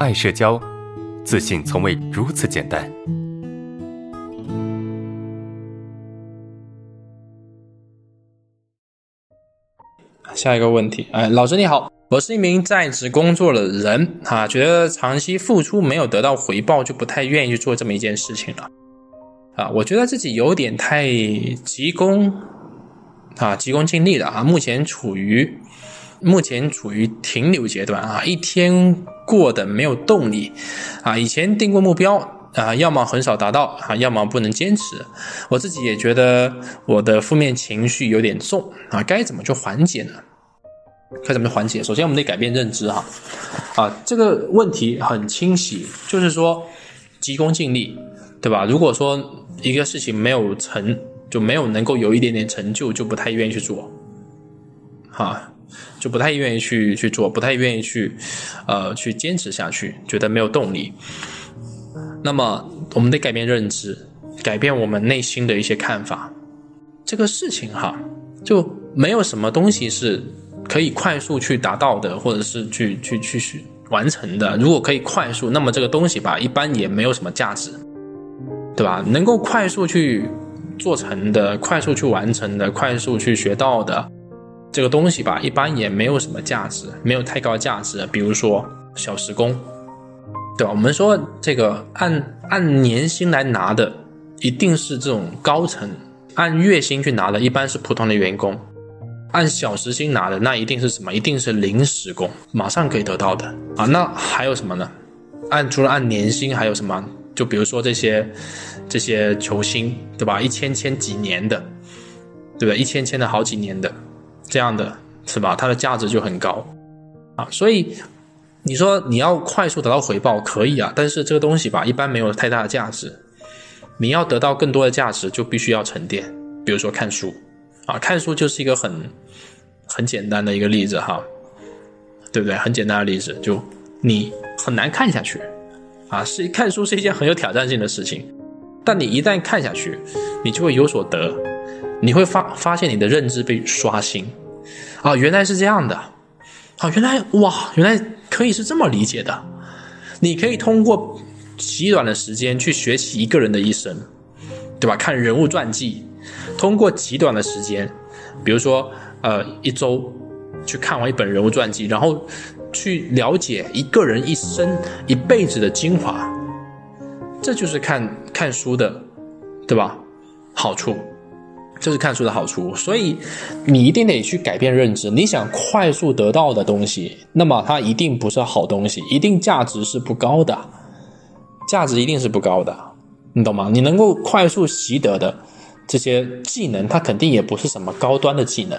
爱社交，自信从未如此简单。下一个问题，哎，老师你好，我是一名在职工作的人啊，觉得长期付出没有得到回报，就不太愿意去做这么一件事情了啊。我觉得自己有点太急功啊，急功近利了啊，目前处于目前处于停留阶段啊，一天过得没有动力啊。以前定过目标啊，要么很少达到啊，要么不能坚持。我自己也觉得我的负面情绪有点重啊，该怎么去缓解呢？该怎么缓解？首先，我们得改变认知哈，啊，这个问题很清晰，就是说急功近利，对吧？如果说一个事情没有成就没有能够有一点点成就，就不太愿意去做，哈，就不太愿意去去做，不太愿意去呃去坚持下去，觉得没有动力。那么，我们得改变认知，改变我们内心的一些看法。这个事情哈，就没有什么东西是。可以快速去达到的，或者是去去去去完成的。如果可以快速，那么这个东西吧，一般也没有什么价值，对吧？能够快速去做成的、快速去完成的、快速去学到的这个东西吧，一般也没有什么价值，没有太高价值。比如说小时工，对吧？我们说这个按按年薪来拿的，一定是这种高层；按月薪去拿的，一般是普通的员工。按小时薪拿的那一定是什么？一定是临时工，马上可以得到的啊。那还有什么呢？按除了按年薪，还有什么？就比如说这些这些球星，对吧？一千签几年的，对吧？一千签的好几年的，这样的是吧？它的价值就很高啊。所以你说你要快速得到回报可以啊，但是这个东西吧，一般没有太大的价值。你要得到更多的价值，就必须要沉淀，比如说看书。啊，看书就是一个很很简单的一个例子哈，对不对？很简单的例子，就你很难看下去啊，是看书是一件很有挑战性的事情，但你一旦看下去，你就会有所得，你会发发现你的认知被刷新啊，原来是这样的啊，原来哇，原来可以是这么理解的，你可以通过极短的时间去学习一个人的一生，对吧？看人物传记。通过极短的时间，比如说呃一周，去看完一本人物传记，然后去了解一个人一生一辈子的精华，这就是看看书的，对吧？好处，这是看书的好处。所以你一定得去改变认知。你想快速得到的东西，那么它一定不是好东西，一定价值是不高的，价值一定是不高的，你懂吗？你能够快速习得的。这些技能，它肯定也不是什么高端的技能，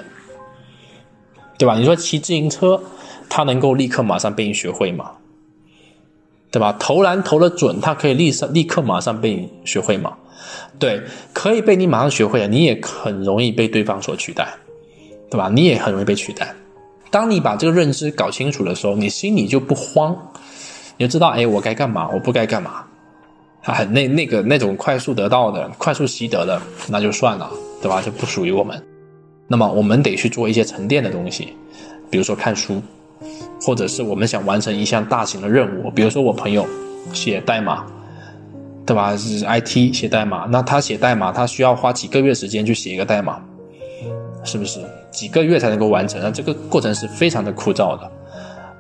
对吧？你说骑自行车，它能够立刻马上被你学会吗？对吧？投篮投的准，它可以立上立刻马上被你学会吗？对，可以被你马上学会了，你也很容易被对方所取代，对吧？你也很容易被取代。当你把这个认知搞清楚的时候，你心里就不慌，你就知道，哎，我该干嘛，我不该干嘛。啊，那那个那种快速得到的、快速习得的，那就算了，对吧？就不属于我们。那么我们得去做一些沉淀的东西，比如说看书，或者是我们想完成一项大型的任务，比如说我朋友写代码，对吧？是 IT 写代码，那他写代码，他需要花几个月时间去写一个代码，是不是？几个月才能够完成？那这个过程是非常的枯燥的，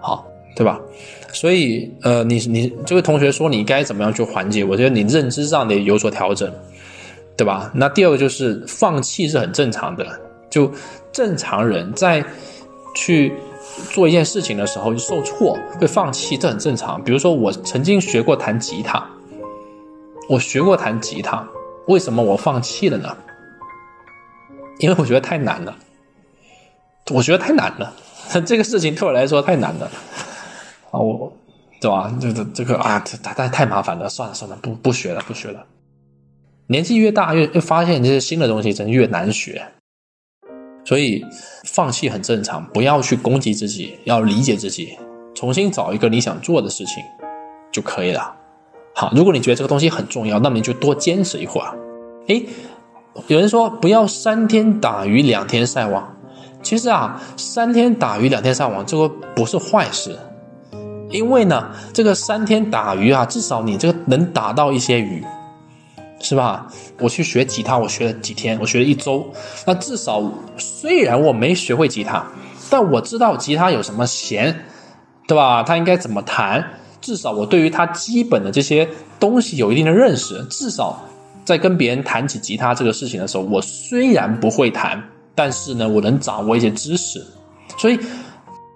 好，对吧？所以，呃，你你这位同学说你该怎么样去缓解？我觉得你认知上得有所调整，对吧？那第二个就是放弃是很正常的，就正常人在去做一件事情的时候受挫会放弃，这很正常。比如说我曾经学过弹吉他，我学过弹吉他，为什么我放弃了呢？因为我觉得太难了，我觉得太难了，这个事情对我来说太难了。啊，我，对吧？这这这个啊，太太太麻烦了，算了算了，不不学了，不学了。年纪越大，越越发现这些新的东西真越难学，所以放弃很正常。不要去攻击自己，要理解自己，重新找一个你想做的事情就可以了。好，如果你觉得这个东西很重要，那么你就多坚持一会儿。诶，有人说不要三天打鱼两天晒网，其实啊，三天打鱼两天晒网这个不是坏事。因为呢，这个三天打鱼啊，至少你这个能打到一些鱼，是吧？我去学吉他，我学了几天，我学了一周，那至少虽然我没学会吉他，但我知道吉他有什么弦，对吧？它应该怎么弹？至少我对于它基本的这些东西有一定的认识。至少在跟别人谈起吉他这个事情的时候，我虽然不会弹，但是呢，我能掌握一些知识。所以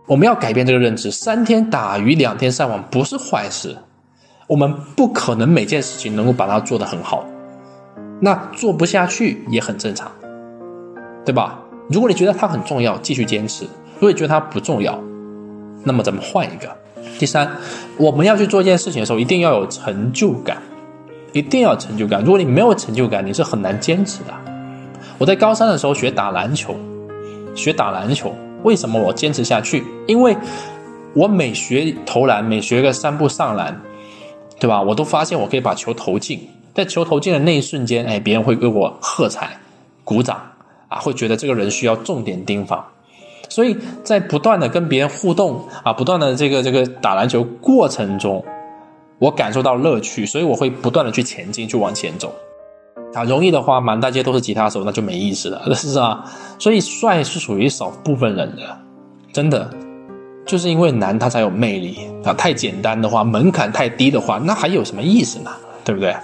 我们要改变这个认知：三天打鱼两天晒网不是坏事。我们不可能每件事情能够把它做得很好，那做不下去也很正常，对吧？如果你觉得它很重要，继续坚持；如果你觉得它不重要，那么咱们换一个。第三，我们要去做一件事情的时候，一定要有成就感，一定要有成就感。如果你没有成就感，你是很难坚持的。我在高三的时候学打篮球，学打篮球，为什么我坚持下去？因为我每学投篮，每学个三步上篮，对吧？我都发现我可以把球投进，在球投进的那一瞬间，哎，别人会给我喝彩、鼓掌啊，会觉得这个人需要重点盯防。所以在不断的跟别人互动啊，不断的这个这个打篮球过程中，我感受到乐趣，所以我会不断的去前进，去往前走。啊，容易的话，满大街都是吉他手，那就没意思了，是啊。所以帅是属于少部分人的，真的，就是因为难，他才有魅力啊。太简单的话，门槛太低的话，那还有什么意思呢？对不对？